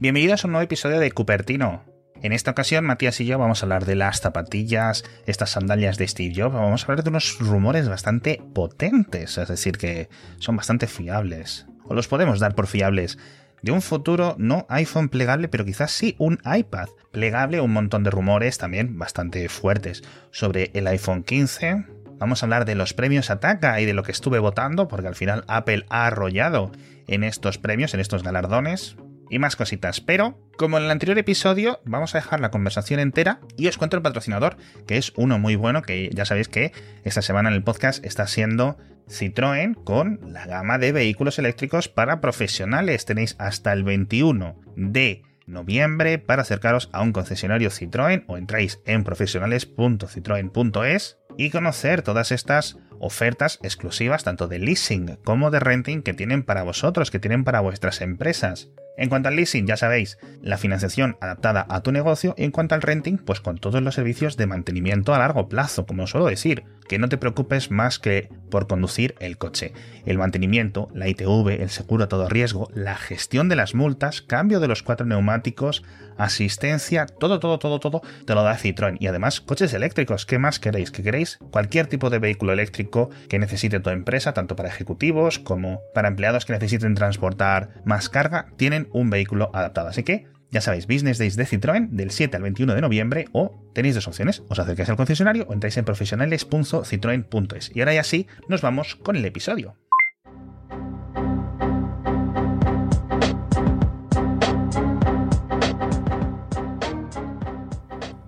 Bienvenidos a un nuevo episodio de Cupertino. En esta ocasión, Matías y yo vamos a hablar de las zapatillas, estas sandalias de Steve Jobs. Vamos a hablar de unos rumores bastante potentes, es decir, que son bastante fiables. O los podemos dar por fiables. De un futuro no iPhone plegable, pero quizás sí un iPad plegable. Un montón de rumores también bastante fuertes sobre el iPhone 15. Vamos a hablar de los premios Ataca y de lo que estuve votando, porque al final Apple ha arrollado en estos premios, en estos galardones y más cositas. Pero, como en el anterior episodio, vamos a dejar la conversación entera y os cuento el patrocinador, que es uno muy bueno, que ya sabéis que esta semana en el podcast está siendo Citroën con la gama de vehículos eléctricos para profesionales. Tenéis hasta el 21 de noviembre para acercaros a un concesionario Citroën o entráis en profesionales.citroen.es y conocer todas estas ofertas exclusivas tanto de leasing como de renting que tienen para vosotros, que tienen para vuestras empresas. En cuanto al leasing, ya sabéis, la financiación adaptada a tu negocio y en cuanto al renting, pues con todos los servicios de mantenimiento a largo plazo, como suelo decir, que no te preocupes más que por conducir el coche. El mantenimiento, la ITV, el seguro a todo riesgo, la gestión de las multas, cambio de los cuatro neumáticos, asistencia, todo, todo, todo, todo, te lo da Citroën. Y además, coches eléctricos, ¿qué más queréis? ¿Qué queréis? Cualquier tipo de vehículo eléctrico que necesite tu empresa, tanto para ejecutivos como para empleados que necesiten transportar más carga, tienen un vehículo adaptado. Así que ya sabéis, Business Days de Citroën del 7 al 21 de noviembre o tenéis dos opciones, os acercáis al concesionario o entráis en profesionales.citroen.es. Y ahora ya sí, nos vamos con el episodio.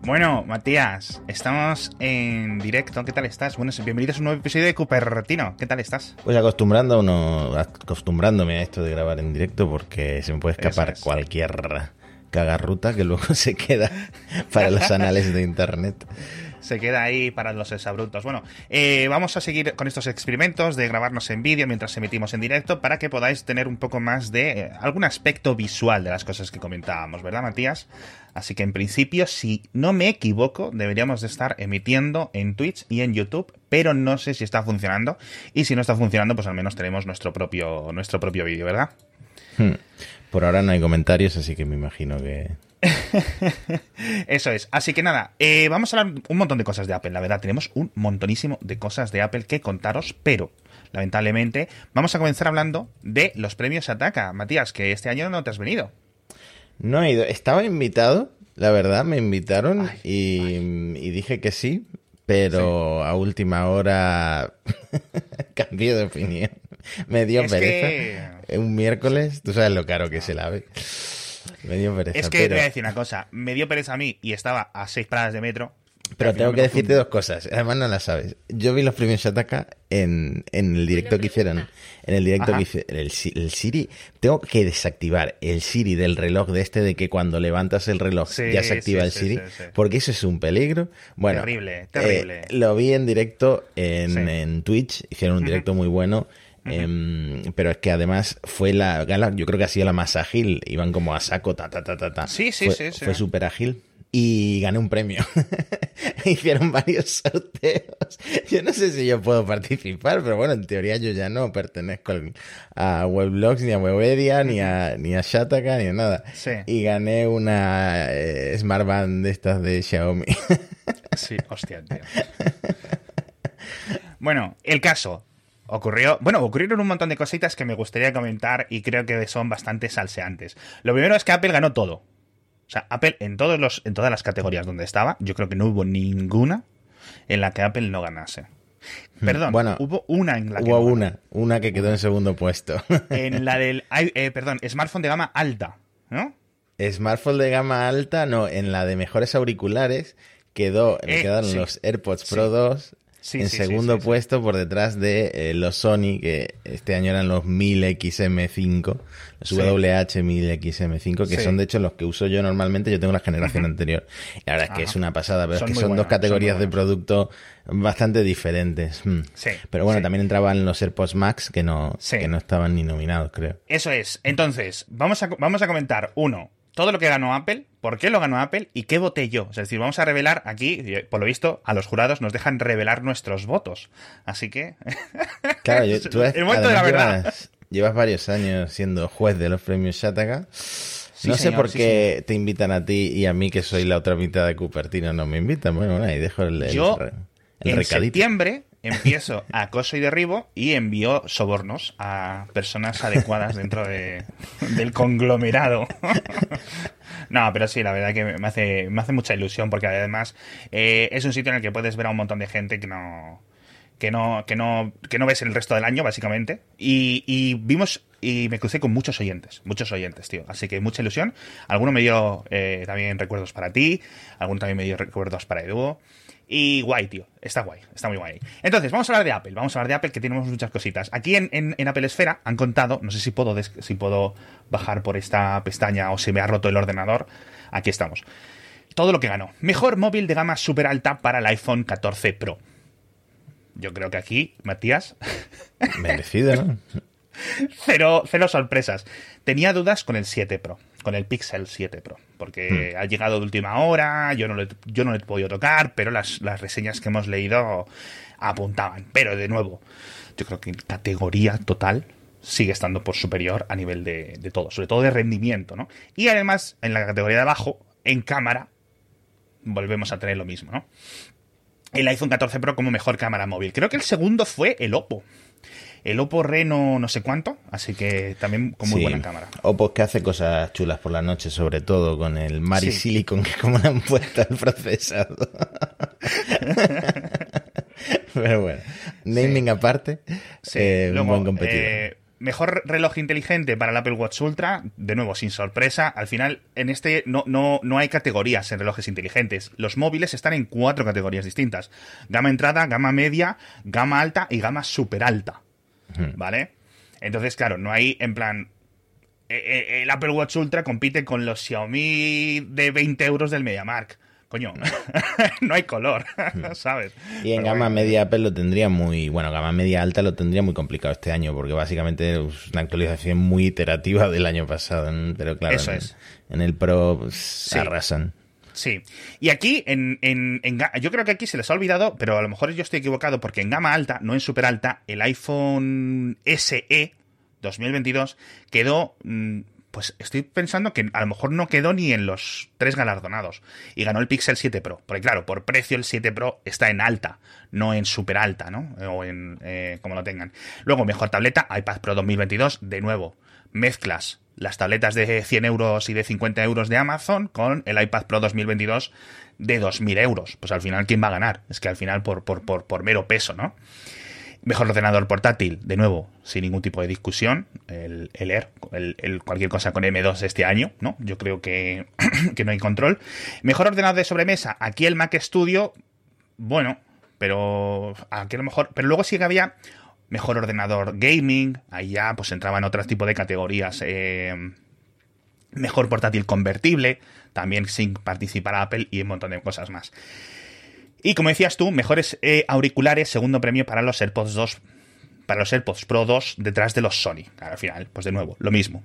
Bueno, Matías, estamos en directo. ¿Qué tal estás? Bueno, bienvenidos a un nuevo episodio de Cupertino. ¿Qué tal estás? Pues acostumbrando uno, acostumbrándome a esto de grabar en directo porque se me puede escapar cualquier cagarruta que luego se queda para los anales de internet se queda ahí para los exabrutos. Bueno, eh, vamos a seguir con estos experimentos de grabarnos en vídeo mientras emitimos en directo para que podáis tener un poco más de eh, algún aspecto visual de las cosas que comentábamos, ¿verdad, Matías? Así que en principio, si no me equivoco, deberíamos de estar emitiendo en Twitch y en YouTube, pero no sé si está funcionando. Y si no está funcionando, pues al menos tenemos nuestro propio, nuestro propio vídeo, ¿verdad? Hmm. Por ahora no hay comentarios, así que me imagino que Eso es. Así que nada, eh, vamos a hablar un montón de cosas de Apple, la verdad. Tenemos un montonísimo de cosas de Apple que contaros, pero lamentablemente vamos a comenzar hablando de los premios Ataca. Matías, que este año no te has venido. No he ido. Estaba invitado, la verdad, me invitaron y, dije que sí, pero a última hora cambié de opinión. Me dio pereza. Un miércoles, tú sabes lo caro que se lave. Me dio pereza. Es que te voy a decir una cosa. Me dio pereza a mí y estaba a seis paradas de metro. Pero tengo que decirte dos cosas. Además no las sabes. Yo vi los premios Shataka en, en el directo que hicieron. En el directo que hicieron. El, el, Siri. Tengo que desactivar el Siri del reloj de este de que cuando levantas el reloj ya se activa el Siri. porque eso es un peligro. Bueno. Terrible, terrible. Eh, lo vi en directo en, en Twitch. Hicieron un directo muy bueno. Em, pero es que además fue la gala, yo creo que ha sido la más ágil. Iban como a saco, ta, ta, ta, ta, ta. Sí, sí, fue, sí, Fue súper ágil. Y gané un premio. Hicieron varios sorteos. Yo no sé si yo puedo participar, pero bueno, en teoría yo ya no pertenezco a Weblogs, ni a Webedia, ni a, ni a Shataka, ni a nada. Y gané una eh, Smart Band de estas de Xiaomi. sí, hostia, tío. Bueno, el caso. Ocurrió, bueno, ocurrieron un montón de cositas que me gustaría comentar y creo que son bastante salseantes. Lo primero es que Apple ganó todo. O sea, Apple en todos los, en todas las categorías donde estaba, yo creo que no hubo ninguna en la que Apple no ganase. Hmm. Perdón, bueno, hubo una en la que hubo una, una que quedó en segundo puesto. En la del, eh, perdón, smartphone de gama alta, ¿no? Smartphone de gama alta, no, en la de mejores auriculares quedó, eh, quedaron los AirPods Pro 2, en segundo puesto por detrás de eh, los Sony, que este año eran los 1000XM5, los WH1000XM5, que son de hecho los que uso yo normalmente, yo tengo la generación anterior. Y la verdad es que es una pasada, pero es que son dos categorías de producto bastante diferentes. Hmm. pero bueno, también entraban los AirPods Max que no, que no estaban ni nominados, creo. Eso es. Entonces, vamos a, vamos a comentar, uno, todo lo que ganó Apple, por qué lo ganó Apple y qué voté yo. Es decir, vamos a revelar aquí, por lo visto, a los jurados nos dejan revelar nuestros votos. Así que. Claro, tú el momento de la verdad. Llevas, varios años siendo juez de los premios Shataka. no sé por qué te invitan a ti y a mí, que soy la otra mitad de Cupertino, no me invitan. Bueno, bueno ahí dejo el, el, Yo, en septiembre empiezo acoso y derribo y envío sobornos a personas adecuadas dentro de, del conglomerado. no, pero sí, la verdad que me hace, me hace mucha ilusión porque además eh, es un sitio en el que puedes ver a un montón de gente que no que no, que no, que no ves el resto del año, básicamente. Y, vimos y me crucé con muchos oyentes, muchos oyentes, tío. Así que mucha ilusión. Alguno me dio eh, también recuerdos para ti, alguno también me dio recuerdos para Edu. Y guay, tío. Está guay, está muy guay. Entonces, vamos a hablar de Apple. Vamos a hablar de Apple, que tenemos muchas cositas. Aquí en, en, Apple Esfera han contado, no sé si puedo, si puedo bajar por esta pestaña o si me ha roto el ordenador. Aquí estamos. Todo lo que ganó. Mejor móvil de gama super alta para el iPhone 14 Pro. Yo creo que aquí, Matías. Merecido, ¿no? cero, cero sorpresas. Tenía dudas con el 7 Pro, con el Pixel 7 Pro, porque hmm. ha llegado de última hora, yo no, lo, yo no he podido tocar, pero las, reseñas que hemos leído apuntaban. Pero de nuevo, yo creo que en categoría total sigue estando por superior a nivel de, de todo, sobre todo de rendimiento, ¿no? Y además, en la categoría de abajo, en cámara, volvemos a tener lo mismo, ¿no? el iPhone 14 Pro como mejor cámara móvil. Creo que el segundo fue el Oppo. El Oppo Reno no sé cuánto, así que también con muy buena cámara. Oppo que hace cosas chulas por la noche, sobre todo con el Mari Silicon que como le han puesto el procesador. Pero bueno, naming aparte, eh, un buen competidor. Eh, Mejor reloj inteligente para el Apple Watch Ultra, de nuevo, sin sorpresa. Al final, en este no, no, no hay categorías en relojes inteligentes. Los móviles están en cuatro categorías distintas. Gama entrada, gama media, gama alta y gama super alta. ¿Vale? Entonces, claro, no hay en plan... E, e, el Apple Watch Ultra compite con los Xiaomi de 20 euros del MediaMark coño, no hay color, ¿sabes? Y en gama media Apple lo tendría muy, bueno, gama media alta lo tendría muy complicado este año, porque básicamente es una actualización muy iterativa del año pasado, pero claro, Eso en, es. en el Pro pues, arrasan. Sí. Y aquí, en, en, yo creo que aquí se les ha olvidado, pero a lo mejor yo estoy equivocado, porque en gama alta, no en super alta, el iPhone SE 2022 quedó mm, pues estoy pensando que a lo mejor no quedó ni en los tres galardonados. Y ganó el Pixel 7 Pro. Porque claro, por precio el 7 Pro está en alta, no en super alta, ¿no? O en eh, como lo tengan. Luego, mejor tableta, iPad Pro 2022, de nuevo. Mezclas las tabletas de 100 euros y de 50 euros de Amazon con el iPad Pro 2022 de 2.000 euros. Pues al final, ¿quién va a ganar? Es que al final por, por, por, por mero peso, ¿no? Mejor ordenador portátil, de nuevo, sin ningún tipo de discusión, el, el Air, cualquier cosa con M2 este año, ¿no? Yo creo que, que no hay control. Mejor ordenador de sobremesa, aquí el Mac Studio, bueno, pero aquí a lo mejor, pero luego sí que había mejor ordenador gaming, ahí ya pues entraban otros tipos de categorías. Eh, mejor portátil convertible, también sin participar Apple y un montón de cosas más. Y como decías tú, mejores eh, auriculares, segundo premio para los AirPods 2, para los AirPods Pro 2 detrás de los Sony. Al final, pues de nuevo, lo mismo.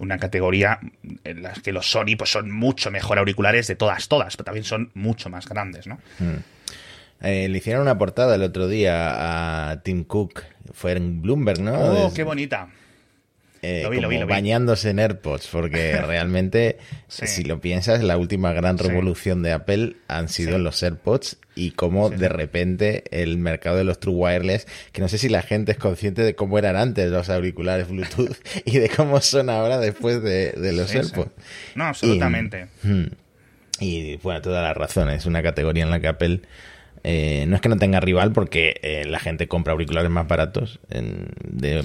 Una categoría en la que los Sony pues son mucho mejor auriculares de todas, todas, pero también son mucho más grandes, ¿no? Hmm. Eh, le hicieron una portada el otro día a Tim Cook, fue en Bloomberg, ¿no? Oh, qué bonita. Eh, como bañándose en AirPods, porque realmente, si lo piensas, la última gran revolución de Apple han sido los AirPods y cómo de repente el mercado de los True Wireless, que no sé si la gente es consciente de cómo eran antes los auriculares Bluetooth y de cómo son ahora después de, los AirPods. No, absolutamente. Hmm, y, bueno, toda la razón, es una categoría en la que Apple... Eh, no es que no tenga rival porque eh, la gente compra auriculares más baratos de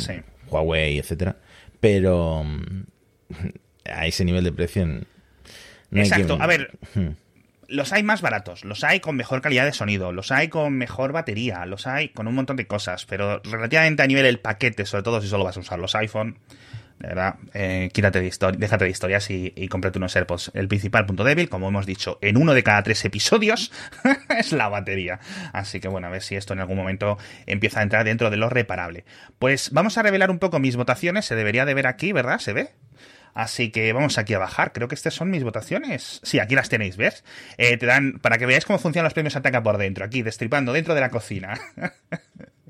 Huawei, etcétera pero mm, a ese nivel de precio. Exacto, a ver. Hmm. Los hay más baratos, los hay con mejor calidad de sonido, los hay con mejor batería, los hay con un montón de cosas, pero relativamente a nivel del paquete, sobre todo si solo vas a usar los iPhone, de verdad, eh, quítate de déjate de historias y, y cómprate unos AirPods. El principal punto débil, como hemos dicho, en uno de cada tres episodios, es la batería. Así que bueno, a ver si esto en algún momento empieza a entrar dentro de lo reparable. Pues vamos a revelar un poco mis votaciones. Se debería de ver aquí, ¿verdad? ¿Se ve? Así que vamos aquí a bajar. Creo que estas son mis votaciones. Sí, aquí las tenéis, ¿ves? Eh, te dan, para que veáis cómo funcionan los premios Ataca por dentro, aquí, destripando dentro de la cocina.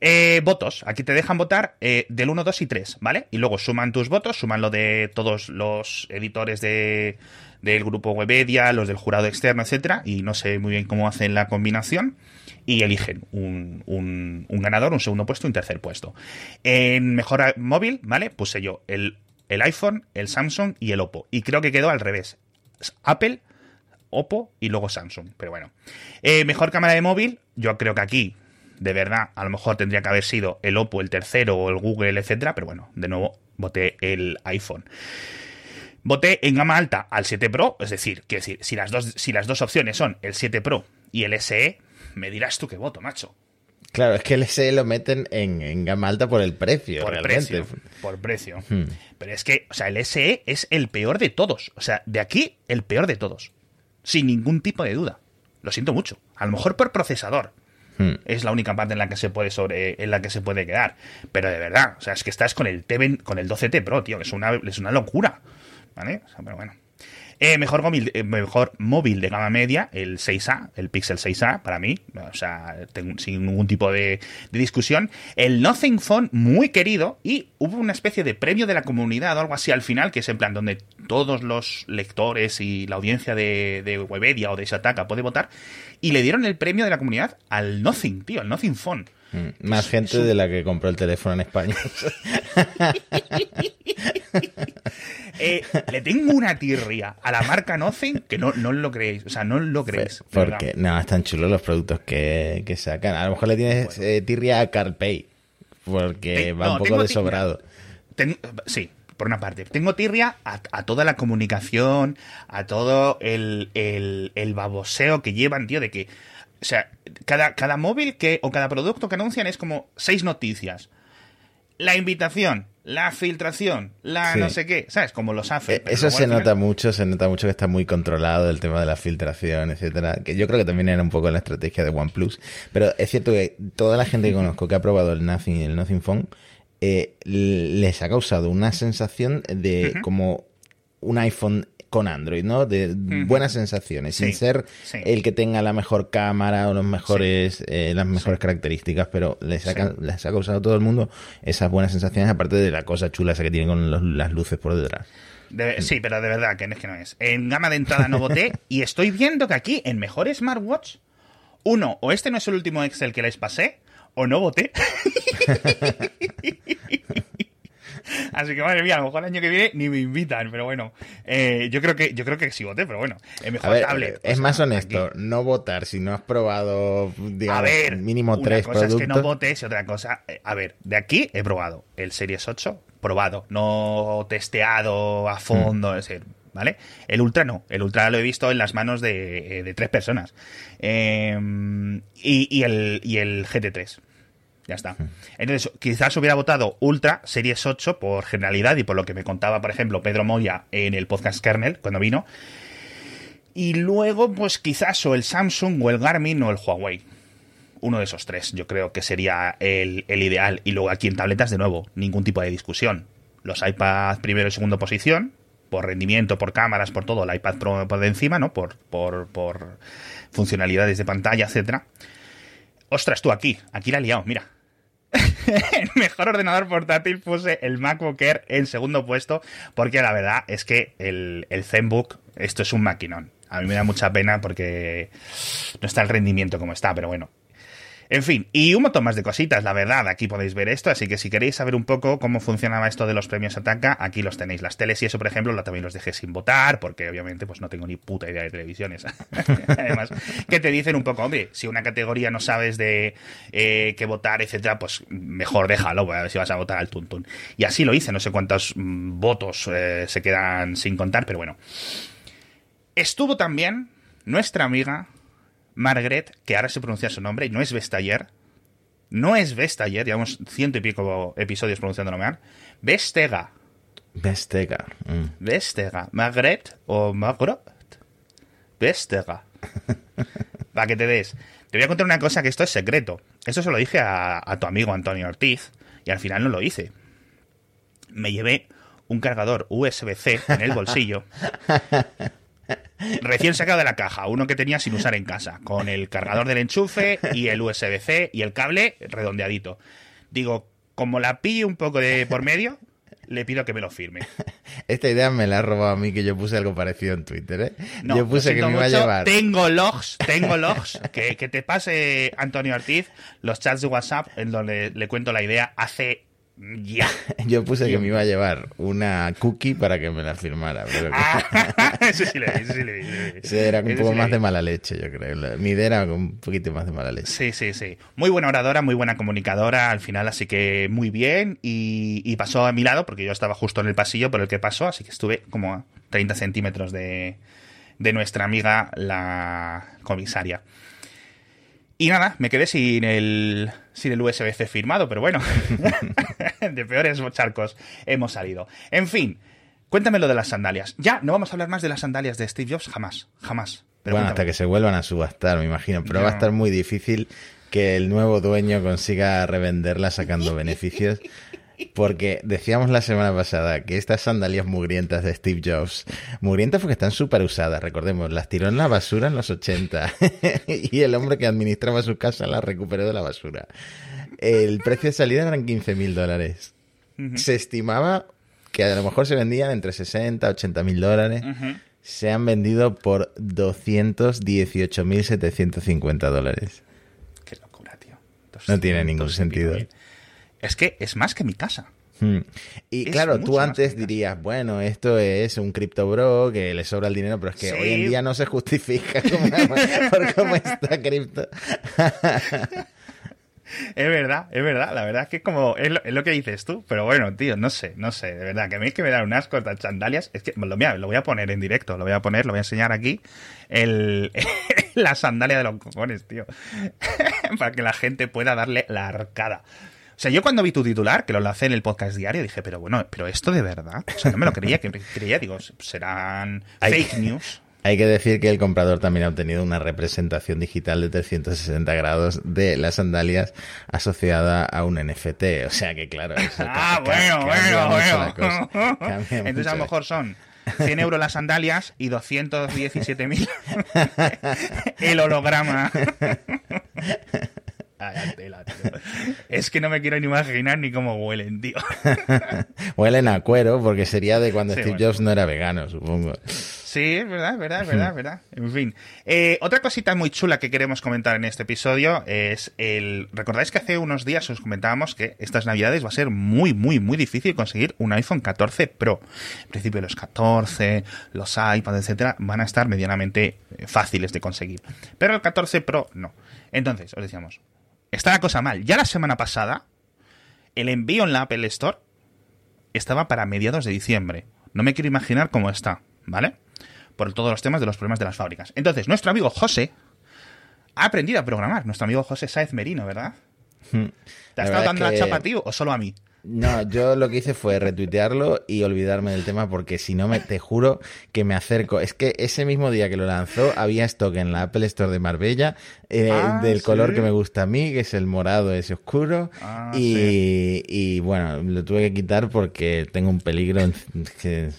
Eh, votos. Aquí te dejan votar eh, del 1, 2 y 3, ¿vale? Y luego suman tus votos, suman lo de todos los editores de, del grupo Webedia, los del jurado externo, etcétera, y no sé muy bien cómo hacen la combinación. Y eligen un, un, ganador, un segundo puesto, un tercer puesto. En mejor móvil, ¿vale? Puse yo el, el iPhone, el Samsung y el Oppo. Y creo que quedó al revés. Apple, Oppo y luego Samsung. Pero bueno. Eh, mejor cámara de móvil, yo creo que aquí, de verdad, a lo mejor tendría que haber sido el Oppo, el tercero o el Google, etcétera. Pero bueno, de nuevo, voté el iPhone. Voté en gama alta al 7 Pro, es decir, que si, si, las dos, si las dos opciones son el 7 Pro y el SE, me dirás tú qué voto, macho. Claro, es que el SE lo meten en, gama alta por el precio, por Precio, por precio. Hmm. Pero es que, o sea, el SE es el peor de todos. O sea, de aquí, el peor de todos sin ningún tipo de duda. Lo siento mucho. A lo mejor por procesador. Hmm. Es la única parte en la que se puede sobre en la que se puede quedar. Pero de verdad, o sea, es que estás con el t con el 12T Pro, tío, es una, es una locura. ¿Vale? O sea, pero bueno. Eh, mejor, móvil, eh, mejor móvil de gama media, el 6A, el Pixel 6A, para mí, o sea, sin ningún tipo de, discusión. El Nothing Phone, muy querido, y hubo una especie de premio de la comunidad o algo así al final, que es en plan donde todos los lectores y la audiencia de, de Webedia o de Shataka puede votar, y le dieron el premio de la comunidad al Nothing, tío, al Nothing Phone. Mm, más gente de la que compró el teléfono en España. Eh, le tengo una tirria a la marca Nothing que no, no lo creéis. O sea, no lo creéis. Porque no, están chulos los productos que, sacan. A lo mejor le tienes eh, tirria a CarPay. Porque va un poco desobrado. sí, por una parte. Tengo tirria a, toda la comunicación, a todo el, el, baboseo que llevan, tío, de que. O sea, cada, cada móvil que, o cada producto que anuncian es como seis noticias. La invitación, la filtración, la no sé qué, ¿sabes? Como los hace. Eh, eso se nota mucho, se nota mucho que está muy controlado el tema de la filtración, etcétera. Que yo creo que también era un poco la estrategia de OnePlus. Pero es cierto que toda la gente que conozco que ha probado el Nothing y el Nothing Phone eh, les ha causado una sensación de como un iPhone con Android, ¿no? De buenas sensaciones, sin ser el que tenga la mejor cámara o los mejores, eh, las mejores características, pero les ha, les ha causado a todo el mundo esas buenas sensaciones, aparte de la cosa chula esa que tiene con las luces por detrás. sí, pero de verdad que no es que no es. En gama de entrada no voté y estoy viendo que aquí en mejor smartwatch, uno, o este no es el último Excel que les pasé, o no voté. Así que madre mía, a lo mejor el año que viene ni me invitan, pero bueno, eh, yo creo que yo creo que sí voté, pero bueno, es mejor tablet. Es más honesto, no votar si no has probado, digamos, mínimo tres productos. Una cosa es que no votes y otra cosa, eh, a ver, de aquí he probado el Series 8, probado, no testeado a fondo, mm. es decir, ¿vale? El Ultra no, el Ultra lo he visto en las manos de, eh, tres personas. Em, y, el, y el GT3. Ya está. Entonces, quizás hubiera votado Ultra Series 8 por generalidad y por lo que me contaba, por ejemplo, Pedro Moya en el podcast Kernel cuando vino. Y luego, pues quizás o el Samsung o el Garmin o el Huawei. Uno de esos tres, yo creo que sería el, ideal. Y luego aquí en tabletas, de nuevo, ningún tipo de discusión. Los iPads primero y segundo posición, por rendimiento, por cámaras, por todo, el iPad Pro por de encima, ¿no? Por, por, por funcionalidades de pantalla, etcétera. Ostras, tú aquí, aquí la he liado, mira. El mejor ordenador portátil puse el MacBook Air en segundo puesto, porque la verdad es que el, el ZenBook, esto es un maquinón. A mí me da mucha pena porque no está el rendimiento como está, pero bueno, en fin, y un montón más de cositas, la verdad, aquí podéis ver esto, así que si queréis saber un poco cómo funcionaba esto de los premios Ataca, aquí los tenéis. Las teles y eso, por ejemplo, lo también los dejé sin votar, porque obviamente pues no tengo ni puta idea de televisiones. Además, que te dicen un poco, hombre, si una categoría no sabes de eh, qué votar, etcétera, pues mejor déjalo, a ver si vas a votar al tuntún. Y así lo hice, no sé cuántos mm, votos eh, se quedan sin contar, pero bueno. Estuvo también nuestra amiga Margaret, que ahora se pronuncia su nombre, y no es Vestager. No es Vestager, llevamos ciento y pico episodios pronunciándolo mal. Vestega. Vestega. Mm. Vestega. Margaret o Margaret. Vestega. Para que te des. Te voy a contar una cosa que esto es secreto. Esto se lo dije a, a tu amigo Antonio Ortiz y al final no lo hice. Me llevé un cargador USB-C en el bolsillo recién sacado de la caja, uno que tenía sin usar en casa, con el cargador del enchufe y el USB-C y el cable redondeadito. Digo, como la pille un poco de por medio, le pido que me lo firme. Esta idea me la ha robado a mí, que yo puse algo parecido en Twitter, ¿eh? yo puse que me iba a llevar. Tengo logs, tengo logs, que, que te pase Antonio Ortiz los chats de WhatsApp en donde le cuento la idea hace ya. Yo puse que me iba a llevar una cookie para que me la firmara. Pero ah, eso sí le vi, eso sí le vi. era un poco más de mala leche, yo creo. Mi idea era un poquito más de mala leche. Sí, sí, sí. Muy buena oradora, muy buena comunicadora al final, así que muy bien. Y, pasó a mi lado, porque yo estaba justo en el pasillo por el que pasó, así que estuve como a 30 centímetros de, de nuestra amiga, la comisaria. Y nada, me quedé sin el, sin el USB-C firmado, pero bueno, de peores charcos hemos salido. En fin, cuéntame lo de las sandalias. Ya, no vamos a hablar más de las sandalias de Steve Jobs, jamás, jamás. bueno, hasta que se vuelvan a subastar, me imagino, pero va a estar muy difícil que el nuevo dueño consiga revenderlas sacando beneficios. Porque decíamos la semana pasada que estas sandalias mugrientas de Steve Jobs, mugrientas porque están súper usadas, recordemos, las tiró en la basura en los 80 y el hombre que administraba su casa las recuperó de la basura. El precio de salida eran 15 mil dólares. Se estimaba que a lo mejor se vendían entre 60 y 80 mil dólares. Se han vendido por 218.750 dólares. Qué locura, tío. No tiene ningún sentido es que es más que mi casa. Hmm. Y claro, tú antes dirías, bueno, esto es un cripto bro que le sobra el dinero, pero es que hoy en día no se justifica por cómo está cripto. es verdad, es verdad. La verdad es que como es lo, que dices tú, pero bueno, tío, no sé, no sé, de verdad, que a mí es que me dan un asco estas sandalias. Es que lo, lo voy a poner en directo, lo voy a poner, lo voy a enseñar aquí. El, la sandalia de los cojones, tío. Para que la gente pueda darle la arcada. Sea, yo cuando vi tu titular, que lo lancé en el podcast diario, dije, pero bueno, pero esto de verdad. O sea, no me lo creía, que creía, digo, serán fake news. Hay que decir que el comprador también ha obtenido una representación digital de 360 grados de las sandalias asociada a un NFT. O sea que, claro. Eso ah, bueno, bueno, bueno. Entonces, a lo mejor son 100 euros las sandalias y 217.000 el holograma. Es que no me quiero ni imaginar ni cómo huelen, tío. huelen a cuero, porque sería de cuando Steve Jobs no era vegano, supongo. Sí, es verdad, es verdad, es verdad, es verdad. En fin. Eh, otra cosita muy chula que queremos comentar en este episodio es el. ¿Recordáis que hace unos días os comentábamos que estas navidades va a ser muy, muy, muy difícil conseguir un iPhone 14 Pro? En principio, los 14, los iPads, etcétera, van a estar medianamente fáciles de conseguir. Pero el 14 Pro no. Entonces, os decíamos, está la cosa mal. Ya la semana pasada, el envío en la Apple Store estaba para mediados de diciembre. No me quiero imaginar cómo está, ¿vale? Por todos los temas de los problemas de las fábricas. Entonces, nuestro amigo José ha aprendido a programar. Nuestro amigo José Saez Merino, ¿verdad? Hmm. ¿Te ha estado dando la chapa, tío, o solo a mí? No, yo lo que hice fue retuitearlo y olvidarme del tema porque si no, me, te juro que me acerco. Es que ese mismo día que lo lanzó había stock en la Apple Store de Marbella eh, ah, del color que me gusta a mí, que es el morado ese oscuro. Ah, y, bueno, lo tuve que quitar porque tengo un peligro. Que,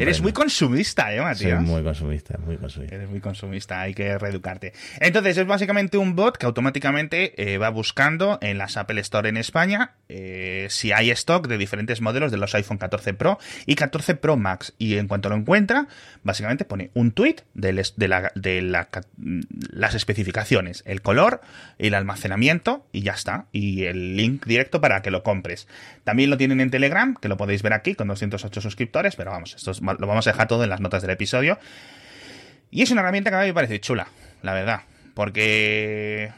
Eres muy consumista, ¿eh, Matías? Soy muy consumista, muy consumista. Eres muy consumista, hay que reeducarte. Entonces, es básicamente un bot que automáticamente eh, va buscando en las Apple Store en España. Eh, si hay stock de diferentes modelos de los iPhone 14 Pro y 14 Pro Max. Y en cuanto lo encuentra, básicamente pone un tweet de, las especificaciones, el color, el almacenamiento y ya está. Y el link directo para que lo compres. También lo tienen en Telegram, que lo podéis ver aquí con 208 suscriptores, pero vamos, esto lo vamos a dejar todo en las notas del episodio. Y es una herramienta que a mí me parece chula, la verdad. Porque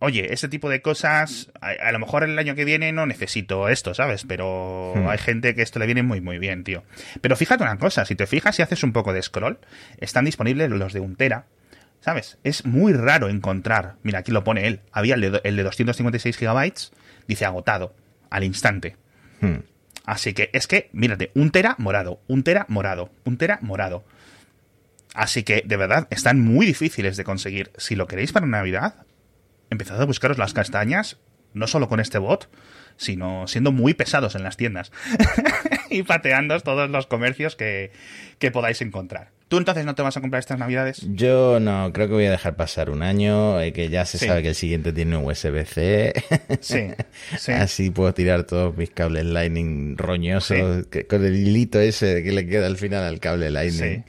oye, ese tipo de cosas, a, lo mejor el año que viene no necesito esto, ¿sabes? Pero hmm. hay gente que esto le viene muy, muy bien, tío. Pero fíjate una cosa, si te fijas y haces un poco de scroll, están disponibles los de un tera. ¿Sabes? Es muy raro encontrar. Mira, aquí lo pone él. Había el de, el de 256 gigabytes, dice agotado, al instante. Hmm. Así que es que, mírate, un tera morado, un tera morado, un tera morado. Así que, de verdad, están muy difíciles de conseguir. Si lo queréis para Navidad, empezad a buscaros las castañas, no solo con este bot, sino siendo muy pesados en las tiendas y pateando todos los comercios que, podáis encontrar. ¿Tú entonces no te vas a comprar estas navidades? Yo no, creo que voy a dejar pasar un año, eh, que ya se sabe que el siguiente tiene USB-C. Sí, sí. Así puedo tirar todos mis cables Lightning roñosos, con el hilito ese que le queda al final al cable Lightning.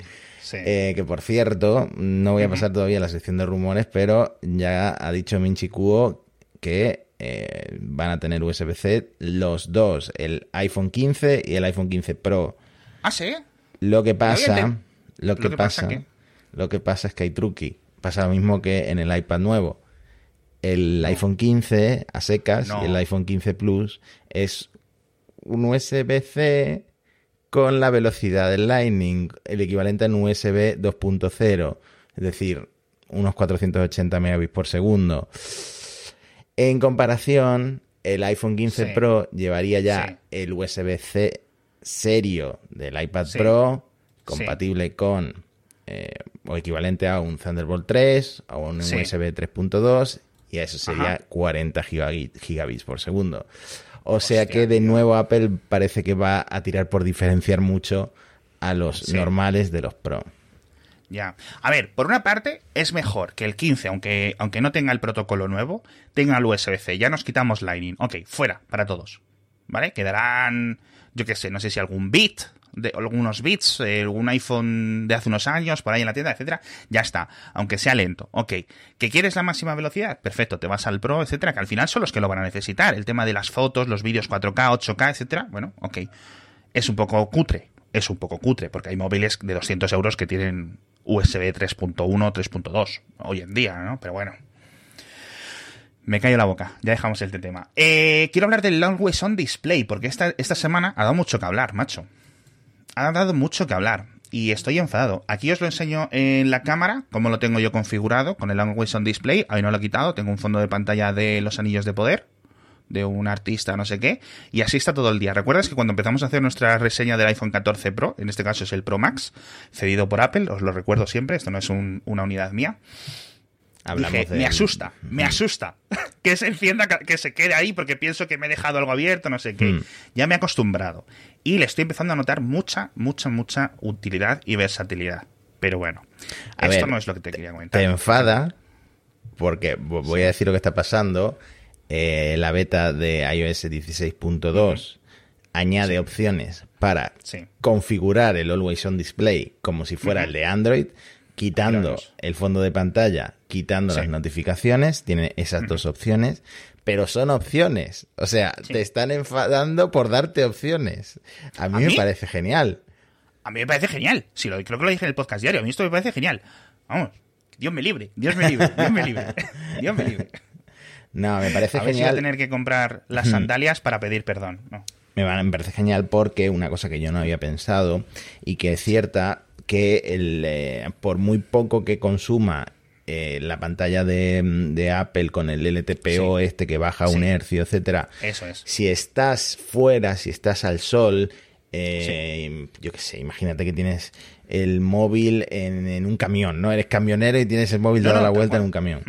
Eh, que por cierto, no voy a pasar todavía a la sección de rumores, pero ya ha dicho Minchi Kuo que eh, van a tener USB-C los dos, el iPhone 15 y el iPhone 15 Pro. Ah, sí. Lo que pasa lo que, pasa, lo que pasa es que hay truqui. Pasa lo mismo que en el iPad nuevo. El iPhone 15 a secas y el iPhone 15 Plus es un USB-C con la velocidad del Lightning, el equivalente a un USB 2.0, es decir, unos 480 megabits por segundo. En comparación, el iPhone 15 Pro llevaría ya el USB-C serio del iPad Pro compatible con eh, o equivalente a un Thunderbolt 3 o un USB 3.2 y eso sería 40 gigabits por segundo. O sea que de nuevo Apple parece que va a tirar por diferenciar mucho a los normales de los Pro. Ya. A ver, por una parte, es mejor que el 15, aunque, aunque no tenga el protocolo nuevo, tenga el USB-C. Ya nos quitamos Lightning. Ok, fuera, para todos. ¿Vale? Quedarán, yo qué sé, no sé si algún bit de algunos bits, eh, algún iPhone de hace unos años, por ahí en la tienda, etcétera, ya está, aunque sea lento. Ok, ¿que quieres la máxima velocidad? Perfecto, te vas al Pro, etcétera, que al final son los que lo van a necesitar. El tema de las fotos, los vídeos 4K, 8K, etcétera, bueno, ok. Es un poco cutre, es un poco cutre, porque hay móviles de 200 euros que tienen USB 3.1, 3.2 hoy en día, ¿no? Pero bueno. Me callo la boca, ya dejamos este tema. Eh, quiero hablar del Always On Display, porque esta, esta semana ha dado mucho que hablar, macho ha dado mucho que hablar y estoy enfadado. Aquí os lo enseño en la cámara, como lo tengo yo configurado con el Always On Display. Ahí no lo he quitado, tengo un fondo de pantalla de los anillos de poder de un artista no sé qué, y así está todo el día. ¿Recuerdas que cuando empezamos a hacer nuestra reseña del iPhone 14 Pro, en este caso es el Pro Max, cedido por Apple, os lo recuerdo siempre, esto no es una unidad mía, me asusta, me asusta que se encienda, que se quede ahí porque pienso que me he dejado algo abierto, no sé qué. Hmm. Ya me he acostumbrado. Y le estoy empezando a notar mucha, mucha, mucha utilidad y versatilidad. Pero bueno, esto no es lo que te quería comentar. Te enfada porque voy a decir lo que está pasando. Eh, la beta de iOS 16.2 añade opciones para configurar el Always On Display como si fuera el de Android quitando el fondo de pantalla, quitando las notificaciones, tiene esas dos opciones, pero son opciones. O sea, te están enfadando por darte opciones. A mí, me parece genial. A mí me parece genial. Si lo, creo que lo dije en el podcast diario. A mí esto me parece genial. Vamos, Dios me libre, Dios me libre, Dios me libre, Dios me libre. No, me parece a genial. voy a tener que comprar las sandalias para pedir perdón. Me, me parece genial porque una cosa que yo no había pensado y que es cierta que el, eh, por muy poco que consuma eh, la pantalla de, Apple con el LTPO este que baja un hercio, etcétera. Eso es. Si estás fuera, si estás al sol, eh, yo qué sé, imagínate que tienes el móvil en, un camión, ¿no? Eres camionero y tienes el móvil dado la vuelta en un camión.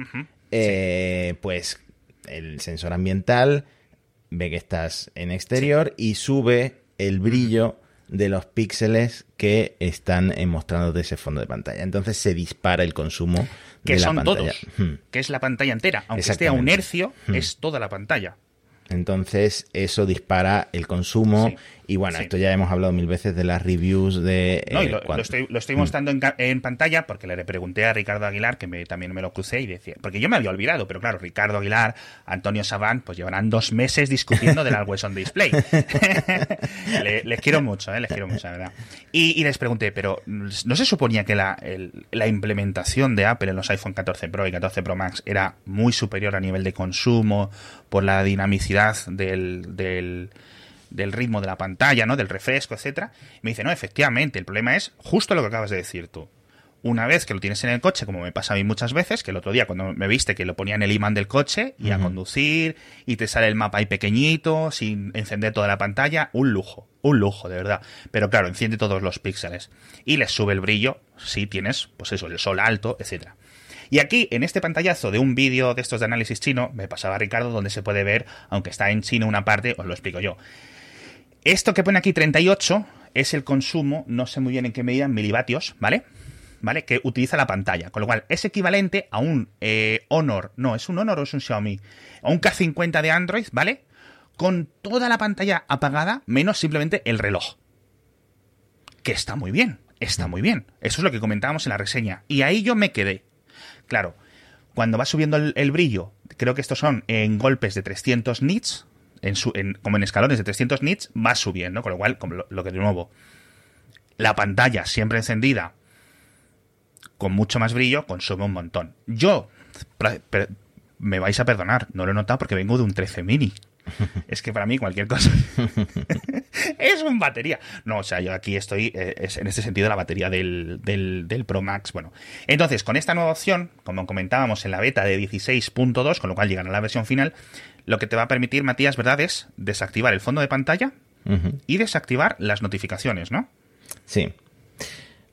pues el sensor ambiental ve que estás en exterior y sube el brillo de los píxeles que están mostrando de ese fondo de pantalla. Entonces se dispara el consumo que de la son todos, que es la pantalla entera. Aunque esté a un hercio, es toda la pantalla. Entonces eso dispara el consumo y bueno, esto ya hemos hablado mil veces de las reviews de... No, eh, lo, estoy, mm. mostrando en, pantalla porque le pregunté a Ricardo Aguilar, que me, también me lo crucé y decía... Porque yo me había olvidado, pero claro, Ricardo Aguilar, Antonio Sabán, pues llevarán dos meses discutiendo del Always On Display. les quiero mucho, eh, les quiero mucho, la verdad. Y, les pregunté, pero ¿no se suponía que la, la implementación de Apple en los iPhone 14 Pro y 14 Pro Max era muy superior a nivel de consumo por la dinamicidad del, del del ritmo de la pantalla, ¿no? Del refresco, etcétera. me dice, no, efectivamente, el problema es justo lo que acabas de decir tú. Una vez que lo tienes en el coche, como me pasa a mí muchas veces, que el otro día cuando me viste que lo ponía en el imán del coche y a conducir y te sale el mapa ahí pequeñito, sin encender toda la pantalla, un lujo, un lujo, de verdad. Pero claro, enciende todos los píxeles y les sube el brillo si tienes, pues eso, el sol alto, etcétera. Y aquí, en este pantallazo de un vídeo de estos de análisis chino, me pasaba Ricardo, donde se puede ver, aunque está en chino una parte, os lo explico yo. Esto que pone aquí 38 es el consumo, no sé muy bien en qué medida, en milivatios, ¿vale? ¿Vale? Que utiliza la pantalla. Con lo cual, es equivalente a un eh, Honor, no, es un Honor o es un Xiaomi, a un K50 de Android, ¿vale? Con toda la pantalla apagada, menos simplemente el reloj. Que está muy bien, está muy bien. Eso es lo que comentábamos en la reseña. Y ahí yo me quedé. Claro, cuando va subiendo el, brillo, creo que estos son en golpes de 300 nits, en su, como en escalones de 300 nits, va subiendo, con lo cual, lo, que de nuevo, la pantalla siempre encendida, con mucho más brillo, consume un montón. Yo, me vais a perdonar, no lo he notado porque vengo de un 13 mini es que para mí cualquier cosa es un batería. No, o sea, yo aquí estoy eh, es en este sentido la batería del, del, Pro Max. Bueno, entonces con esta nueva opción, como comentábamos en la beta de 16.2, con lo cual llegará a la versión final, lo que te va a permitir, Matías, ¿verdad? Es desactivar el fondo de pantalla y desactivar las notificaciones, ¿no? Sí.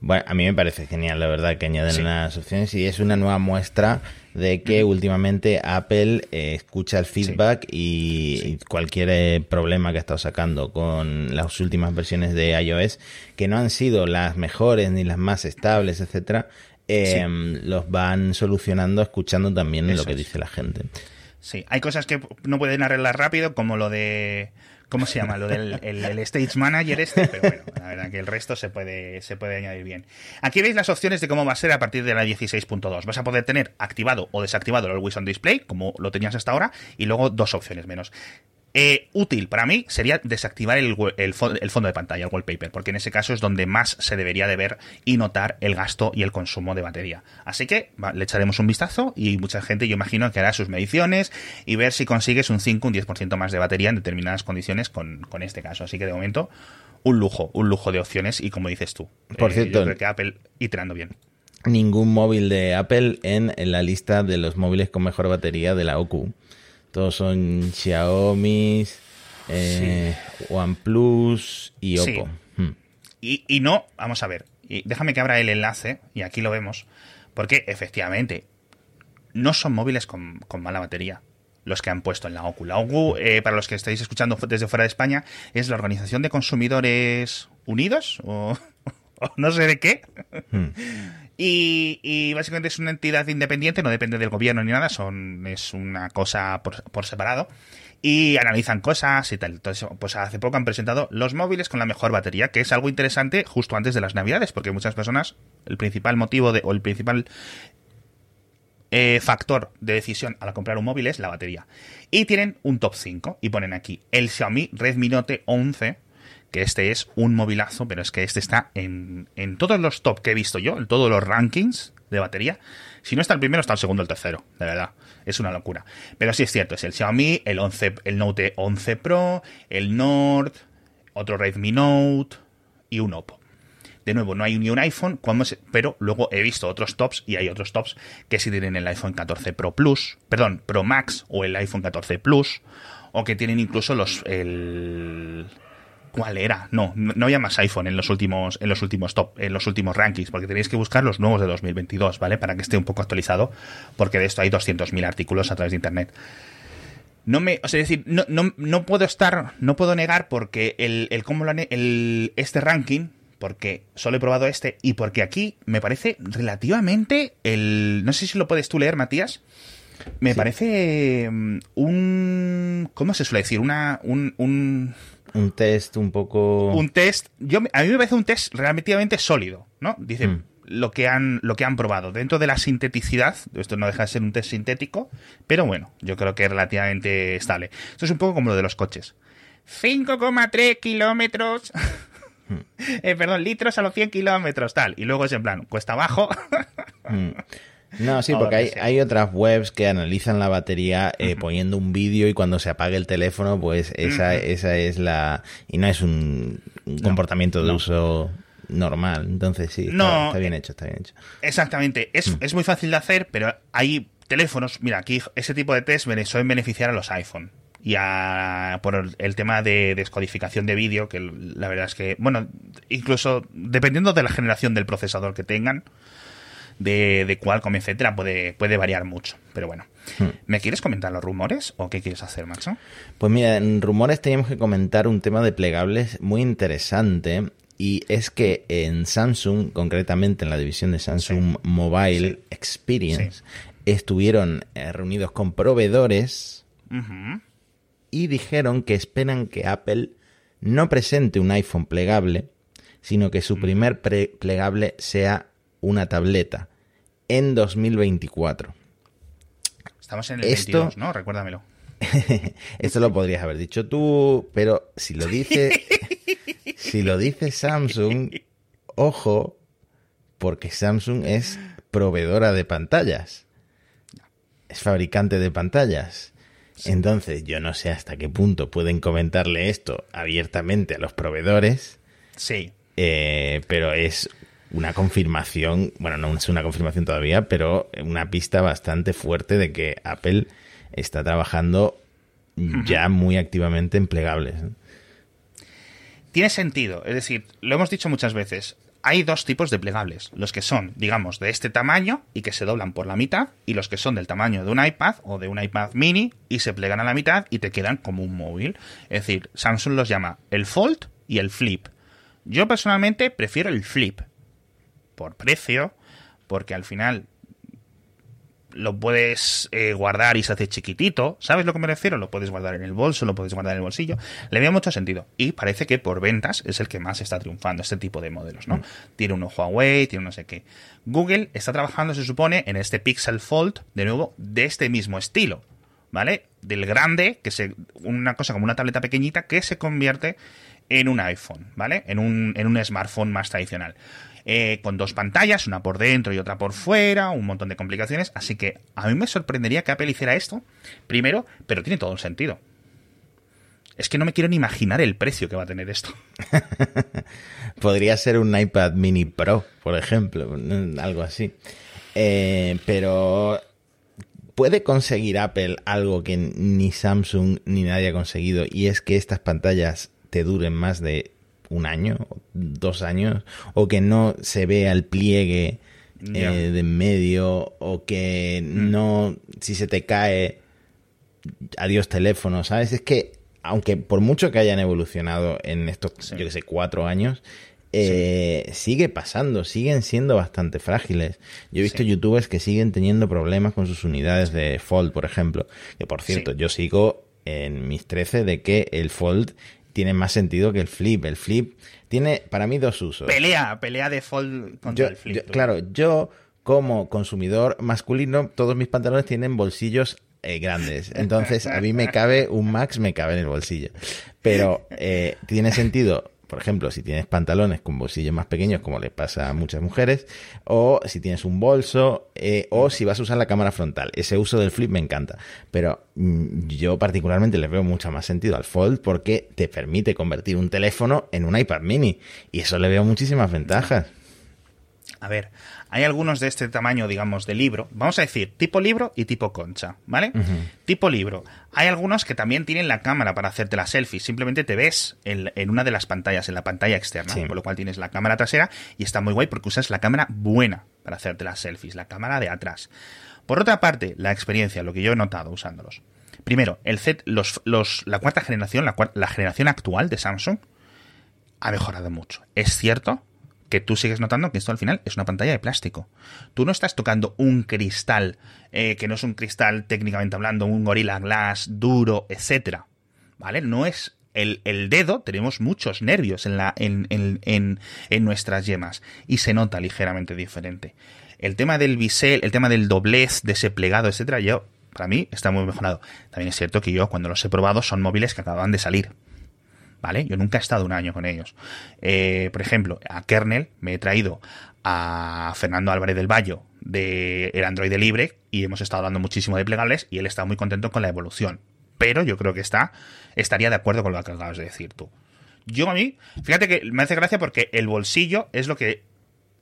Bueno, a mí me parece genial, la verdad, que añaden las opciones y es una nueva muestra de que últimamente Apple eh, escucha el feedback y cualquier eh, problema que ha estado sacando con las últimas versiones de iOS, que no han sido las mejores ni las más estables, etcétera, em, los van solucionando escuchando también lo que dice la gente. Sí, hay cosas que no pueden arreglar rápido, como lo de ¿Cómo se llama? Lo del el, Stage Manager este, pero bueno, la verdad que el resto se puede, se puede añadir bien. Aquí veis las opciones de cómo va a ser a partir de la 16.2. Vas a poder tener activado o desactivado el Always On Display, como lo tenías hasta ahora, y luego dos opciones menos. Eh, útil para mí sería desactivar el, el, fondo de pantalla, el wallpaper, porque en ese caso es donde más se debería de ver y notar el gasto y el consumo de batería. Así que le echaremos un vistazo y mucha gente yo imagino que hará sus mediciones y ver si consigues un 5, un 10% más de batería en determinadas condiciones con, este caso. Así que de momento, un lujo, un lujo de opciones y como dices tú. Por eh, cierto, creo que Apple iterando bien. Ningún móvil de Apple en, en la lista de los móviles con mejor batería de la OCU. Todos son Xiaomi, eh, OnePlus y Oppo. Hmm. Y, no, vamos a ver, y déjame que abra el enlace, y aquí lo vemos, porque efectivamente no son móviles con, mala batería los que han puesto en la OCU. La OCU, eh, para los que estáis escuchando desde fuera de España, es la Organización de Consumidores Unidos, o, no sé de qué. Hmm. Y, básicamente es una entidad independiente, no depende del gobierno ni nada, son es una cosa por, separado. Y analizan cosas y tal. Entonces, pues hace poco han presentado los móviles con la mejor batería, que es algo interesante justo antes de las navidades, porque muchas personas, el principal motivo de, o el principal eh, factor de decisión al comprar un móvil es la batería. Y tienen un top 5 y ponen aquí el Xiaomi Redmi Note 11 que este es un movilazo, pero es que este está en, en todos los top que he visto yo, en todos los rankings de batería. Si no está el primero, está el segundo, el tercero, de verdad. Es una locura. Pero sí es cierto, es el Xiaomi, el 11, el Note 11 Pro, el Nord, otro Redmi Note y un Oppo. De nuevo, no hay ni un iPhone, pero luego he visto otros tops y hay otros tops que sí tienen el iPhone 14 Pro Plus, perdón, Pro Max o el iPhone 14 Plus, o que tienen incluso los el ¿Cuál era? No, no había más iPhone en los últimos, en los últimos top, en los últimos rankings, porque tenéis que buscar los nuevos de 2022, ¿vale? Para que esté un poco actualizado, porque de esto hay 200.000 artículos a través de internet. No me, o sea, es decir, no, no, no puedo estar, no puedo negar porque el, el cómo lo el, este ranking, porque solo he probado este y porque aquí me parece relativamente el, no sé si lo puedes tú leer, Matías. Me parece mm, un, ¿cómo se suele decir? Una, un, un un test un poco. Un test. Yo, a mí me parece un test relativamente sólido, ¿no? Dice mm. lo, que han, lo que han probado. Dentro de la sinteticidad, esto no deja de ser un test sintético, pero bueno, yo creo que es relativamente estable. Esto es un poco como lo de los coches. 5,3 kilómetros. Mm. eh, perdón, litros a los 100 kilómetros, tal. Y luego es en plan, cuesta abajo. No, sí, porque hay, hay, otras webs que analizan la batería eh, poniendo un vídeo y cuando se apague el teléfono, pues esa, esa es la... Y no es un, comportamiento de uso normal. Entonces sí, está, bien hecho, está bien hecho. Exactamente. Es, mm. es muy fácil de hacer, pero hay teléfonos... Mira, aquí ese tipo de test suelen beneficiar a los iPhone y a, por el tema de descodificación de vídeo, que la verdad es que, bueno, incluso dependiendo de la generación del procesador que tengan, de, de Qualcomm, etcétera, puede, puede variar mucho. Pero bueno. Hmm. ¿Me quieres comentar los rumores o qué quieres hacer, Macho? Pues mira, en rumores teníamos que comentar un tema de plegables muy interesante. y es que en Samsung, concretamente en la división de Samsung Mobile Experience, estuvieron eh, reunidos con proveedores y dijeron que esperan que Apple no presente un iPhone plegable, sino que su mm. primer plegable sea una tableta en 2024. Estamos en el Esto, 22, ¿no? Recuérdamelo. Esto lo podrías haber dicho tú, pero si lo dice si lo dice Samsung, ojo, porque Samsung es proveedora de pantallas. Es fabricante de pantallas. Entonces, yo no sé hasta qué punto pueden comentarle esto abiertamente a los proveedores. Sí. Eh, pero es una confirmación, bueno, no es una confirmación todavía, pero una pista bastante fuerte de que Apple está trabajando ya muy activamente en plegables. Tiene sentido, es decir, lo hemos dicho muchas veces, hay dos tipos de plegables, los que son, digamos, de este tamaño y que se doblan por la mitad, y los que son del tamaño de un iPad o de un iPad mini y se plegan a la mitad y te quedan como un móvil. Es decir, Samsung los llama el Fold y el Flip. Yo personalmente prefiero el Flip, por precio, porque al final lo puedes eh, guardar y se hace chiquitito. ¿Sabes lo que me refiero? Lo puedes guardar en el bolso, lo puedes guardar en el bolsillo. Le veo mucho sentido. Y parece que por ventas es el que más está triunfando este tipo de modelos, ¿no? Mm. Tiene uno Huawei, tiene no sé qué. Google está trabajando, se supone, en este Pixel Fold, de nuevo, de este mismo estilo. ¿Vale? Del grande, que se. una cosa como una tableta pequeñita que se convierte en un iPhone, ¿vale? En un, en un smartphone más tradicional. Eh, con dos pantallas, una por dentro y otra por fuera, un montón de complicaciones. Así que a mí me sorprendería que Apple hiciera esto, primero, pero tiene todo un sentido. Es que no me quiero ni imaginar el precio que va a tener esto. Podría ser un iPad mini Pro, por ejemplo, algo así. Eh, pero ¿puede conseguir Apple algo que ni Samsung ni nadie ha conseguido? Y es que estas pantallas te duren más de un año, dos años, o que no se vea el pliegue eh, de en medio, o que mm. no, si se te cae, adiós teléfono, ¿sabes? Es que, aunque por mucho que hayan evolucionado en estos, yo que sé, cuatro años, eh, sigue pasando, siguen siendo bastante frágiles. Yo he visto youtubers que siguen teniendo problemas con sus unidades de Fold, por ejemplo. Que por cierto, yo sigo en mis 13 de que el Fold tiene más sentido que el flip. El flip tiene para mí dos usos. Pelea, pelea de fold contra el flip. claro, yo como consumidor masculino, todos mis pantalones tienen bolsillos eh, grandes. Entonces, a mí me cabe un max, me cabe en el bolsillo. Pero eh, tiene sentido por ejemplo, si tienes pantalones con bolsillos más pequeños, como le pasa a muchas mujeres, o si tienes un bolso, eh, o si vas a usar la cámara frontal. Ese uso del flip me encanta. Pero mm, yo particularmente le veo mucho más sentido al fold porque te permite convertir un teléfono en un iPad mini. Y eso le veo muchísimas ventajas. A ver, hay algunos de este tamaño, digamos, de libro. Vamos a decir tipo libro y tipo concha, ¿vale? Tipo libro. Hay algunos que también tienen la cámara para hacerte la selfie. Simplemente te ves en, una de las pantallas, en la pantalla externa. Por lo cual tienes la cámara trasera y está muy guay porque usas la cámara buena para hacerte las selfies, la cámara de atrás. Por otra parte, la experiencia, lo que yo he notado usándolos. Primero, el Z, los, los, la cuarta generación, la, la generación actual de Samsung, ha mejorado mucho. Es cierto que tú sigues notando que esto al final es una pantalla de plástico. Tú no estás tocando un cristal, eh, que no es un cristal técnicamente hablando, un Gorilla Glass duro, etcétera. ¿Vale? No es el, dedo, tenemos muchos nervios en, la, en, en, nuestras yemas y se nota ligeramente diferente. El tema del bisel, el tema del doblez, de ese plegado, etcétera, yo, para mí, está muy mejorado. También es cierto que yo, cuando los he probado, son móviles que acaban de salir. ¿Vale? Yo nunca he estado un año con ellos. Eh, por ejemplo, a Kernel me he traído a Fernando Álvarez del Valle de el Android libre y hemos estado hablando muchísimo de plegables y él está muy contento con la evolución. Pero yo creo que está, estaría de acuerdo con lo que acabas de decir tú. Yo a mí, fíjate que me hace gracia porque el bolsillo es lo que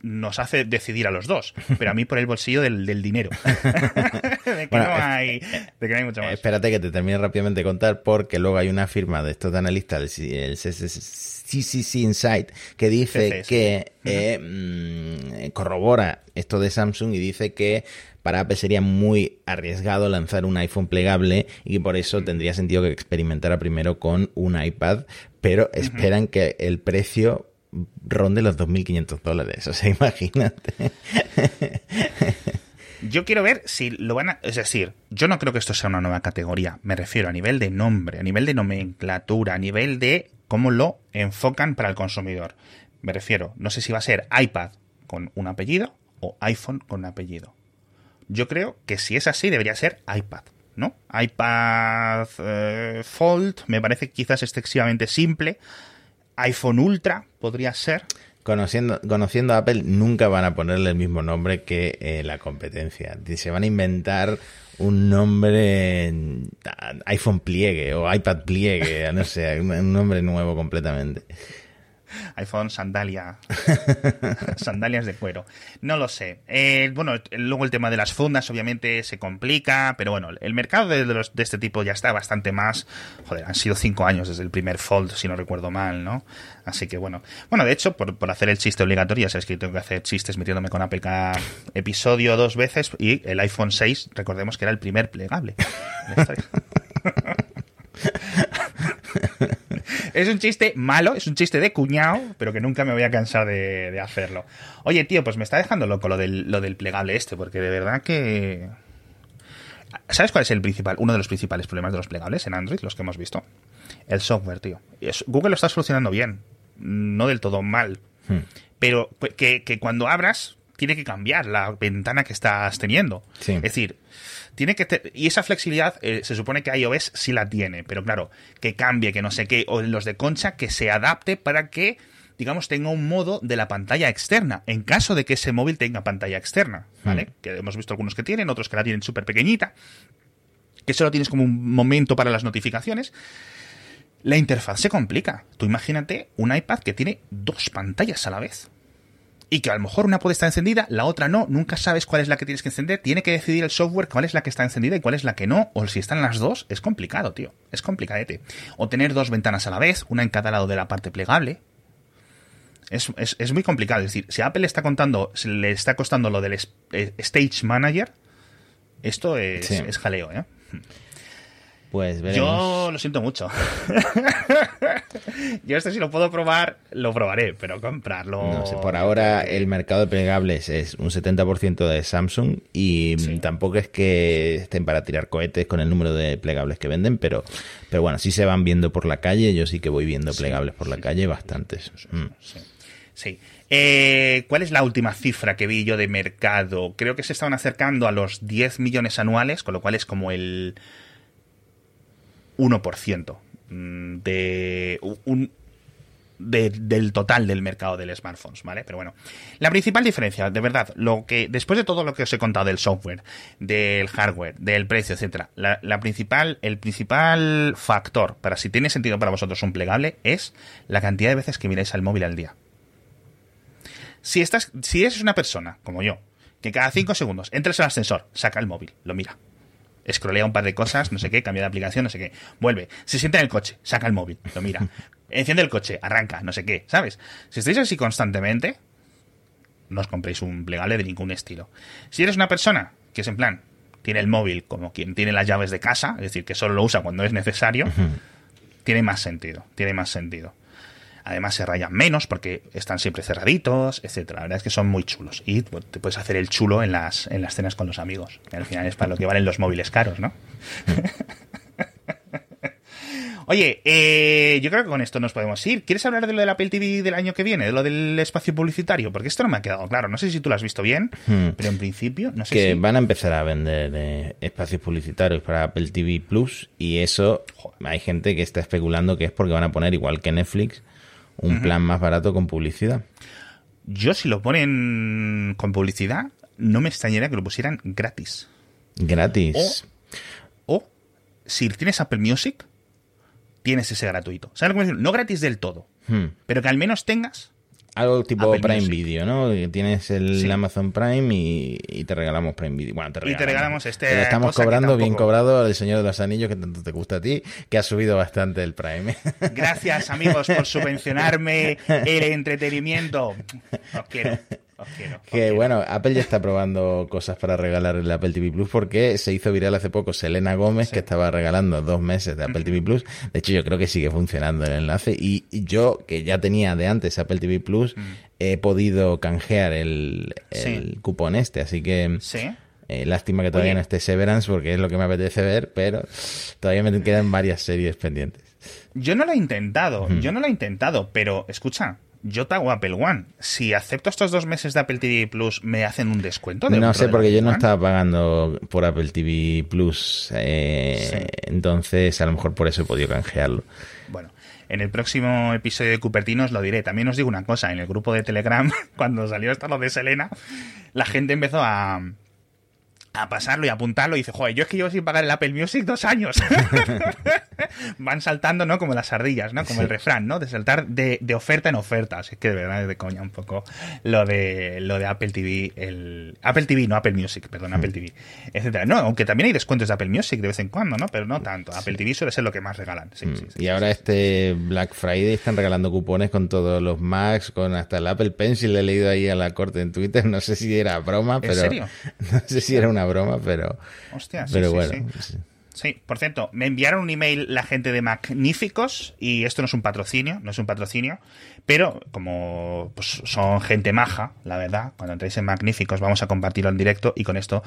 nos hace decidir a los dos, pero a mí por el bolsillo del, dinero. de, que no hay, de que no hay mucho más. Espérate que te termine rápidamente de contar porque luego hay una firma de estos analistas, el CCC Insight, que dice que eh, mm, corrobora esto de Samsung y dice que para Apple sería muy arriesgado lanzar un iPhone plegable y por eso tendría sentido que experimentara primero con un iPad, pero esperan que el precio ronde los 2.500 dólares. O sea, imagínate. Yo quiero ver si lo van a... Es decir, yo no creo que esto sea una nueva categoría. Me refiero a nivel de nombre, a nivel de nomenclatura, a nivel de cómo lo enfocan para el consumidor. Me refiero, no sé si va a ser iPad con un apellido o iPhone con apellido. Yo creo que si es así debería ser iPad, ¿no? iPad eh, Fold me parece quizás excesivamente simple. iPhone Ultra podría ser. Conociendo, conociendo Apple, nunca van a ponerle el mismo nombre que eh, la competencia. Se van a inventar un nombre iPhone pliegue o iPad pliegue, no sé, un nombre nuevo completamente iPhone sandalia. Sandalias de cuero. No lo sé. Eh, bueno, luego el tema de las fundas obviamente se complica, pero bueno, el mercado de, de, este tipo ya está bastante más... Joder, han sido cinco años desde el primer Fold, si no recuerdo mal, ¿no? Así que bueno. Bueno, de hecho, por, hacer el chiste obligatorio, ya sabes que tengo que hacer chistes metiéndome con Apple cada episodio dos veces y el iPhone 6, recordemos que era el primer plegable. es un chiste malo, es un chiste de cuñado, pero que nunca me voy a cansar de, hacerlo. Oye, tío, pues me está dejando loco lo del, lo del plegable este, porque de verdad que... ¿Sabes cuál es el principal, uno de los principales problemas de los plegables en Android, los que hemos visto? El software, tío. Google lo está solucionando bien, no del todo mal. Hmm. Pero que, que cuando abras, tiene que cambiar la ventana que estás teniendo. Es decir, tiene que y esa flexibilidad eh, se supone que iOS sí la tiene, pero claro, que cambie, que no sé qué, o los de Concha que se adapte para que digamos, tenga un modo de la pantalla externa, en caso de que ese móvil tenga pantalla externa, ¿vale? Hmm. Que hemos visto algunos que tienen, otros que la tienen súper pequeñita, que solo tienes como un momento para las notificaciones. La interfaz se complica. Tú imagínate un iPad que tiene dos pantallas a la vez y que a lo mejor una puede estar encendida, la otra no, nunca sabes cuál es la que tienes que encender, tiene que decidir el software cuál es la que está encendida y cuál es la que no, o si están las dos, es complicado, tío, es complicadete. O tener dos ventanas a la vez, una en cada lado de la parte plegable. Es, muy complicado, es decir, si Apple está contando, le está costando lo del eh, Stage Manager, esto es, es jaleo, ¿eh? Pues Yo lo siento mucho. Yo este si lo puedo probar, lo probaré, pero comprarlo... No sé, por ahora el mercado de plegables es un 70% de Samsung y tampoco es que estén para tirar cohetes con el número de plegables que venden, pero, pero bueno, sí se van viendo por la calle, yo sí que voy viendo plegables por la calle, bastantes. Sí. Mm. Eh, ¿Cuál es la última cifra que vi yo de mercado? Creo que se estaban acercando a los 10 millones anuales, con lo cual es como el 1% mm, de un, del total del mercado del smartphones, ¿vale? Pero bueno, la principal diferencia, de verdad, lo que después de todo lo que os he contado del software, del hardware, del precio, etcétera, la, principal, el principal factor para si tiene sentido para vosotros un plegable es la cantidad de veces que miráis al móvil al día. Si estás, si eres una persona como yo, que cada 5 segundos entras al ascensor, saca el móvil, lo mira, escrolea un par de cosas, no sé qué, cambia de aplicación, no sé qué, vuelve, se sienta en el coche, saca el móvil, lo mira, enciende el coche, arranca, no sé qué, ¿sabes? Si estáis así constantemente, no os compréis un plegable de ningún estilo. Si eres una persona que es en plan, tiene el móvil como quien tiene las llaves de casa, es decir, que solo lo usa cuando es necesario, tiene más sentido, tiene más sentido. Además se rayan menos porque están siempre cerraditos, etcétera. La verdad es que son muy chulos. Y te puedes hacer el chulo en las, en las cenas con los amigos. al final es para lo que valen los móviles caros, ¿no? Oye, eh, yo creo que con esto nos podemos ir. ¿Quieres hablar de lo del Apple TV del año que viene? De lo del espacio publicitario? Porque esto no me ha quedado claro. No sé si tú lo has visto bien, hmm. pero en principio no sé que van a empezar a vender eh, espacios publicitarios para Apple TV Plus y eso hay gente que está especulando que es porque van a poner, igual que Netflix, un plan más barato con publicidad. Yo si lo ponen con publicidad, no me extrañaría que lo pusieran gratis. Gratis. O, si tienes Apple Music, tienes ese gratuito. ¿Sabes lo que No gratis del todo, hmm. pero que al menos tengas algo tipo Prime Video, ¿no? Tienes el Amazon Prime y, te regalamos Prime Video. Bueno, te regalamos. Y te regalamos este. estamos cobrando bien cobrado el Señor de los Anillos que tanto te gusta a ti, que ha subido bastante el Prime. Gracias, amigos, por subvencionarme el entretenimiento. Os quiero. Que bueno, Apple ya está probando cosas para regalar el Apple TV Plus porque se hizo viral hace poco Selena Gómez que estaba regalando dos meses de Apple TV Plus. De hecho, yo creo que sigue funcionando el enlace y, yo, que ya tenía de antes Apple TV Plus, mm. he podido canjear el, cupón este, así que... Sí. Eh, lástima que todavía no esté Severance porque es lo que me apetece ver, pero todavía me quedan varias series pendientes. Yo no lo he intentado, yo no lo he intentado, pero escucha, yo pago Apple One. Si acepto estos dos meses de Apple TV Plus, ¿me hacen un descuento? no sé, porque yo no estaba pagando por Apple TV Plus. Eh, entonces, a lo mejor por eso he podido canjearlo. Bueno, en el próximo episodio de Cupertino os lo diré. También os digo una cosa: en el grupo de Telegram, cuando salió esto lo de Selena, la gente empezó a, a pasarlo y apuntarlo y dice, joder, yo es que llevo sin pagar el Apple Music dos años. Van saltando, ¿no? Como las ardillas, ¿no? Como el refrán, ¿no? De saltar de, oferta en oferta. Así que de verdad es de coña un poco lo de lo de Apple TV, el Apple TV, no Apple Music, perdón, Apple TV, etcétera. No, aunque también hay descuentos de Apple Music de vez en cuando, ¿no? Pero no tanto. Apple TV suele ser lo que más regalan. Mm. y ahora este Black Friday están regalando cupones con todos los Macs, con hasta el Apple Pencil. Le he leído ahí a la corte en Twitter. No sé si era broma, pero. ¿En serio? No sé si era una broma, pero. Hostia, pero bueno. Sí, por cierto, me enviaron un email la gente de Magníficos y esto no es un patrocinio, no es un patrocinio, pero como pues, son gente maja, la verdad, cuando entréis en Magníficos vamos a compartirlo en directo y con esto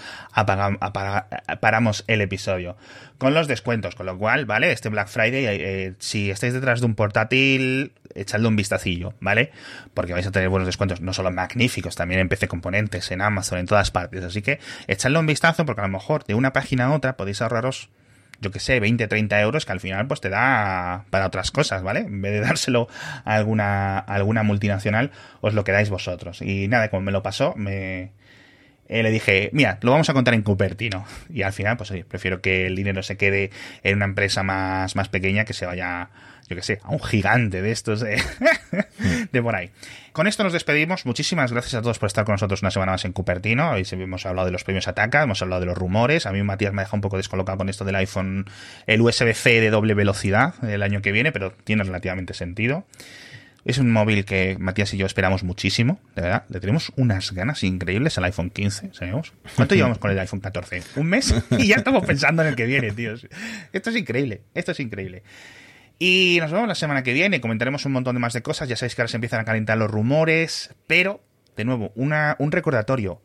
paramos el episodio. Con los descuentos, con lo cual, ¿vale? Este Black Friday, eh, eh, si estáis detrás de un portátil, echadle un vistacillo, ¿vale? Porque vais a tener buenos descuentos, no solo Magníficos, también en PC Componentes, en Amazon, en todas partes. Así que echadle un vistazo porque a lo mejor de una página a otra podéis ahorraros yo que sé, 20, 30 euros que al final pues te da para otras cosas, ¿vale? En vez de dárselo a alguna, alguna multinacional, os lo quedáis vosotros. Y nada, como me lo pasó, me, eh, le dije, mira, lo vamos a contar en Cupertino. Y al final, pues oye, prefiero que el dinero se quede en una empresa más, más pequeña que se vaya yo que sé, a un gigante de estos de, de por ahí. Con esto nos despedimos. Muchísimas gracias a todos por estar con nosotros una semana más en Cupertino. Hoy hemos hablado de los premios Ataca, hemos hablado de los rumores. A mí Matías me ha dejado un poco descolocado con esto del iPhone, el USB-C de doble velocidad el año que viene, pero tiene relativamente sentido. Es un móvil que Matías y yo esperamos muchísimo, de verdad. Le tenemos unas ganas increíbles al iPhone 15, ¿sabemos? ¿Cuánto llevamos con el iPhone 14? ¿Un mes? Y ya estamos pensando en el que viene, tíos. Esto es increíble, esto es increíble. Y nos vemos la semana que viene, comentaremos un montón de más de cosas, ya sabéis que ahora se empiezan a calentar los rumores, pero, de nuevo, una, un recordatorio.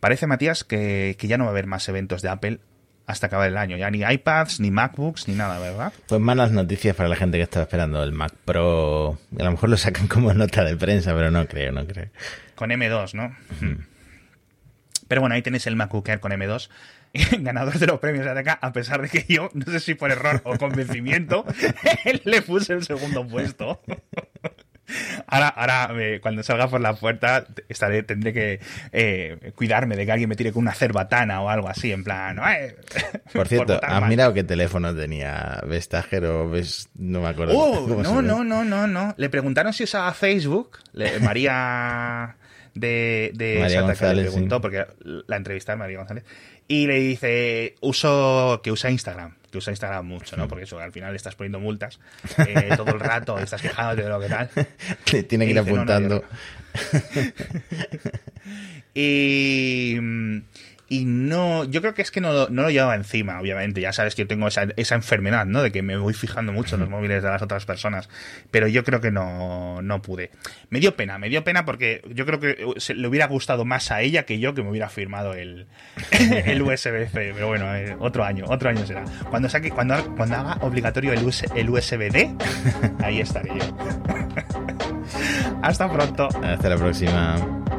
Parece, Matías, que, ya no va a haber más eventos de Apple hasta acabar el año. Ya ni iPads, ni MacBooks, ni nada, ¿verdad? Pues malas noticias para la gente que estaba esperando el Mac Pro. A lo mejor lo sacan como nota de prensa, pero no creo, no creo. Con M2, ¿no? Pero bueno, ahí tenéis el MacBook Air con M2 ganador de los premios de acá, a pesar de que yo, no sé si por error o convencimiento, le puse el segundo puesto. Ahora, ahora cuando salga por la puerta, estaré, tendré que eh, cuidarme de que alguien me tire con una cerbatana o algo así, en plan. por cierto, ¿has mirado qué teléfono tenía? ¿Vestager o ves? No me acuerdo. Oh, no, no, no, no, no. Le preguntaron si usaba Facebook. María de, de María González, le preguntó, porque la entrevistaron María González y le dice uso que usa Instagram que usa Instagram mucho, ¿no? Porque eso, al final estás poniendo multas eh, todo el rato, estás quejándote de lo que tal. Tiene que ir apuntando. y, y no, yo creo que es que no, no, lo llevaba encima, obviamente. Ya sabes que yo tengo esa, esa, enfermedad, ¿no? De que me voy fijando mucho en los móviles de las otras personas. Pero yo creo que no, no pude. Me dio pena, me dio pena porque yo creo que le hubiera gustado más a ella que yo que me hubiera firmado el, el USB-C. Pero bueno, eh, otro año, otro año será. Cuando saque, cuando, cuando haga obligatorio el, el USB-D, ahí estaré yo. Hasta pronto. Hasta la próxima.